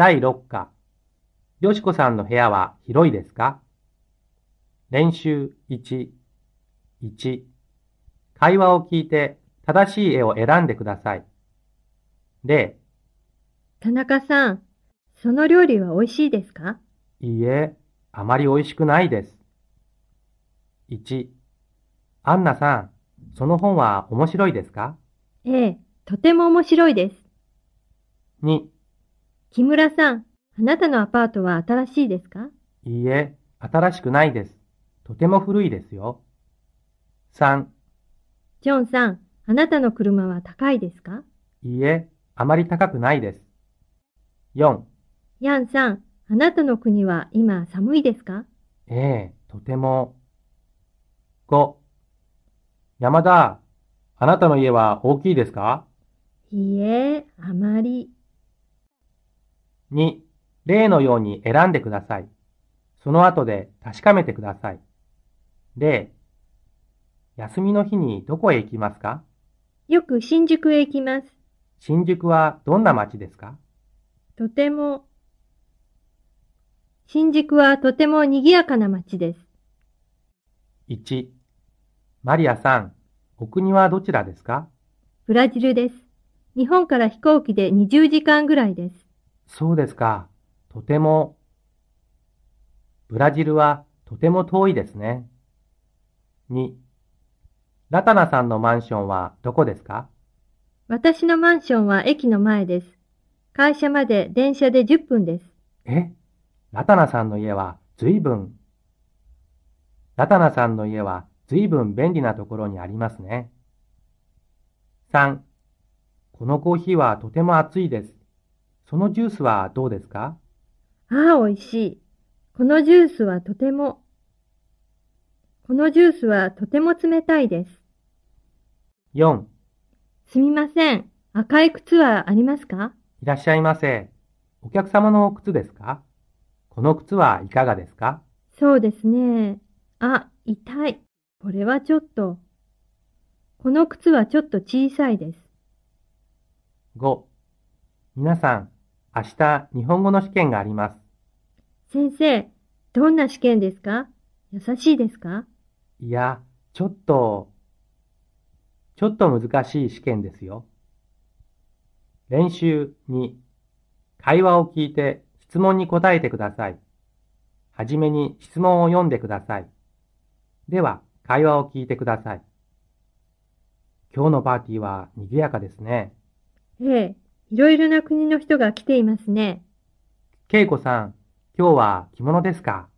第6課。よしこさんの部屋は広いですか？練習1。1。会話を聞いて正しい絵を選んでください。0。田中さん、その料理は美味しいですか？いいえ、あまり美味しくないです。1。アンナさん、その本は面白いですか？ええ、とても面白いです。?2。木村さん、あなたのアパートは新しいですか？いいえ、新しくないです。とても古いですよ。3。ジョンさん、あなたの車は高いですか？いいえ、あまり高くないです。4。ヤンさん、あなたの国は今寒いですか？ええ、とても。5。山田、あなたの家は大きいですか？いいえ、あまり。?2。例のように選んでください。その後で確かめてください。例。休みの日にどこへ行きますか？よく新宿へ行きます。新宿はどんな街ですか？とても。新宿はとても賑やかな街です。?1。マリアさん、お国はどちらですか？ブラジルです。日本から飛行機で20時間ぐらいです。そうですか。とても。ブラジルはとても遠いですね。2. ラタナさんのマンションはどこですか？私のマンションは駅の前です。会社まで電車で10分です。え？ラタナさんの家はずいぶん。ラタナさんの家はずいぶん便利なところにありますね。3. このコーヒーはとても熱いです。そのジュースはどうですか？ああ、美味しい。このジュースはとても、このジュースはとても冷たいです。4. すみません。赤い靴はありますか？いらっしゃいませ。お客様の靴ですか？この靴はいかがですか？そうですね。あ、痛い。これはちょっと。この靴はちょっと小さいです。5. 皆さん、明日日本語の試験があります。先生、どんな試験ですか？優しいですか？いや、ちょっと、ちょっと難しい試験ですよ。練習2。会話を聞いて質問に答えてください。はじめに質問を読んでください。では、会話を聞いてください。今日のパーティーは賑やかですね。ええ、いろいろな国の人が来ていますね。恵子さん、今日は着物ですか？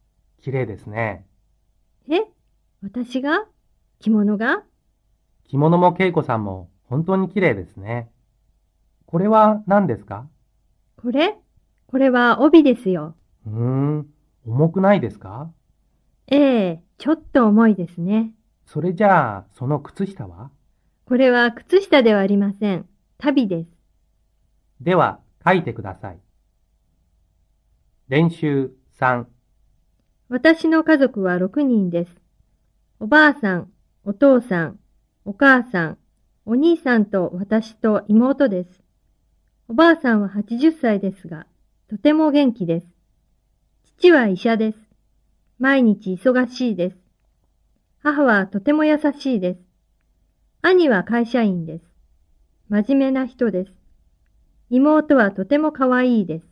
綺麗ですね。え？私が？着物が？着物も恵子さんも本当に綺麗ですね。これは何ですか？これ？これは帯ですよ。うーん、重くないですか？ええ、ちょっと重いですね。それじゃあ、その靴下は？これは靴下ではありません。旅です。では、書いてください。練習3。私の家族は6人です。おばあさん、お父さん、お母さん、お兄さんと私と妹です。おばあさんは80歳ですが、とても元気です。父は医者です。毎日忙しいです。母はとても優しいです。兄は会社員です。真面目な人です。妹はとても可愛いです。